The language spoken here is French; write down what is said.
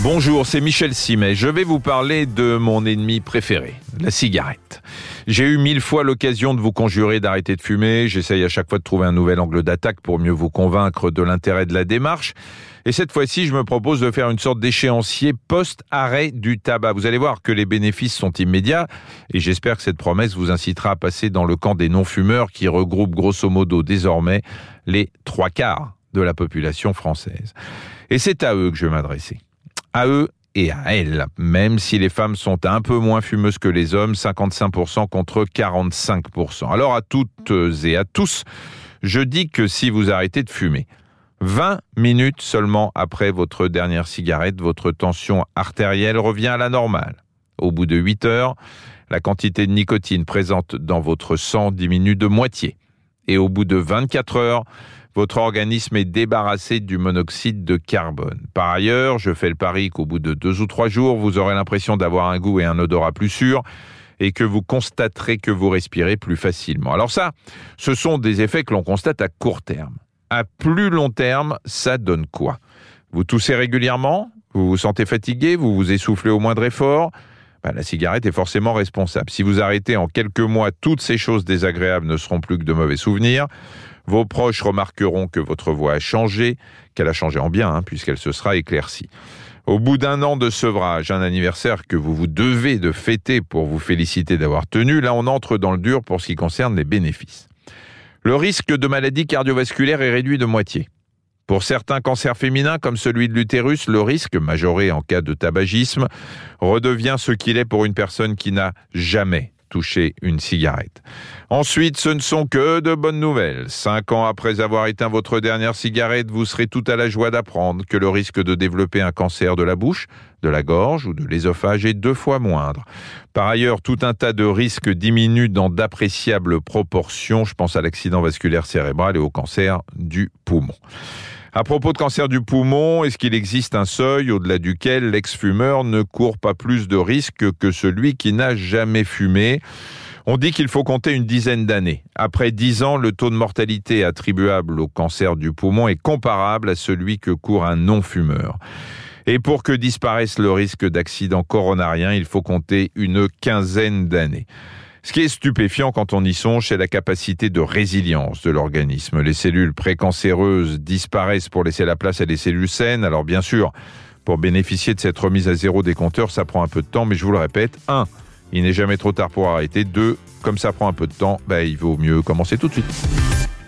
Bonjour, c'est Michel Simet. Je vais vous parler de mon ennemi préféré, la cigarette. J'ai eu mille fois l'occasion de vous conjurer d'arrêter de fumer. J'essaye à chaque fois de trouver un nouvel angle d'attaque pour mieux vous convaincre de l'intérêt de la démarche. Et cette fois-ci, je me propose de faire une sorte d'échéancier post-arrêt du tabac. Vous allez voir que les bénéfices sont immédiats et j'espère que cette promesse vous incitera à passer dans le camp des non-fumeurs qui regroupent grosso modo désormais les trois quarts de la population française. Et c'est à eux que je vais m'adresser à eux et à elles, même si les femmes sont un peu moins fumeuses que les hommes, 55% contre 45%. Alors à toutes et à tous, je dis que si vous arrêtez de fumer, 20 minutes seulement après votre dernière cigarette, votre tension artérielle revient à la normale. Au bout de 8 heures, la quantité de nicotine présente dans votre sang diminue de moitié. Et au bout de 24 heures, votre organisme est débarrassé du monoxyde de carbone. Par ailleurs, je fais le pari qu'au bout de deux ou trois jours, vous aurez l'impression d'avoir un goût et un odorat plus sûrs et que vous constaterez que vous respirez plus facilement. Alors ça, ce sont des effets que l'on constate à court terme. À plus long terme, ça donne quoi? Vous toussez régulièrement? Vous vous sentez fatigué? Vous vous essoufflez au moindre effort? Ben, la cigarette est forcément responsable. Si vous arrêtez en quelques mois, toutes ces choses désagréables ne seront plus que de mauvais souvenirs. Vos proches remarqueront que votre voix a changé, qu'elle a changé en bien, hein, puisqu'elle se sera éclaircie. Au bout d'un an de sevrage, un anniversaire que vous vous devez de fêter pour vous féliciter d'avoir tenu, là on entre dans le dur pour ce qui concerne les bénéfices. Le risque de maladie cardiovasculaire est réduit de moitié. Pour certains cancers féminins, comme celui de l'utérus, le risque, majoré en cas de tabagisme, redevient ce qu'il est pour une personne qui n'a jamais toucher une cigarette. Ensuite, ce ne sont que de bonnes nouvelles. Cinq ans après avoir éteint votre dernière cigarette, vous serez tout à la joie d'apprendre que le risque de développer un cancer de la bouche, de la gorge ou de l'ésophage est deux fois moindre. Par ailleurs, tout un tas de risques diminuent dans d'appréciables proportions. Je pense à l'accident vasculaire cérébral et au cancer du poumon. À propos de cancer du poumon, est-ce qu'il existe un seuil au-delà duquel l'ex-fumeur ne court pas plus de risques que celui qui n'a jamais fumé? On dit qu'il faut compter une dizaine d'années. Après dix ans, le taux de mortalité attribuable au cancer du poumon est comparable à celui que court un non-fumeur. Et pour que disparaisse le risque d'accident coronarien, il faut compter une quinzaine d'années. Ce qui est stupéfiant quand on y songe, c'est la capacité de résilience de l'organisme. Les cellules précancéreuses disparaissent pour laisser la place à des cellules saines. Alors bien sûr, pour bénéficier de cette remise à zéro des compteurs, ça prend un peu de temps, mais je vous le répète, 1. Il n'est jamais trop tard pour arrêter. 2. Comme ça prend un peu de temps, ben, il vaut mieux commencer tout de suite.